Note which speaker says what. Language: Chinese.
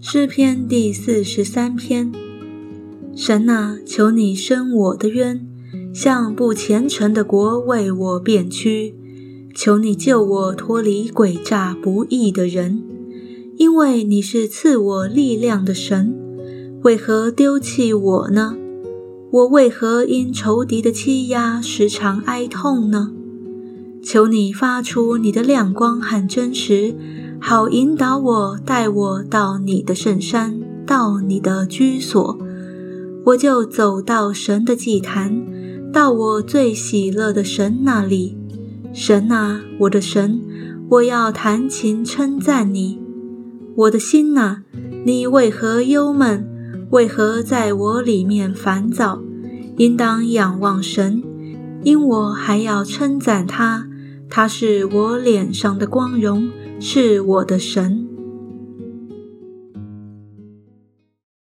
Speaker 1: 诗篇第四十三篇：神啊，求你伸我的冤，向不虔诚的国为我辩屈。求你救我脱离诡诈不义的人，因为你是赐我力量的神。为何丢弃我呢？我为何因仇敌的欺压时常哀痛呢？求你发出你的亮光和真实，好引导我，带我到你的圣山，到你的居所。我就走到神的祭坛，到我最喜乐的神那里。神啊，我的神，我要弹琴称赞你。我的心哪，你为何忧闷？为何在我里面烦躁？应当仰望神，因我还要称赞他。他是我脸上的光荣，是我的神。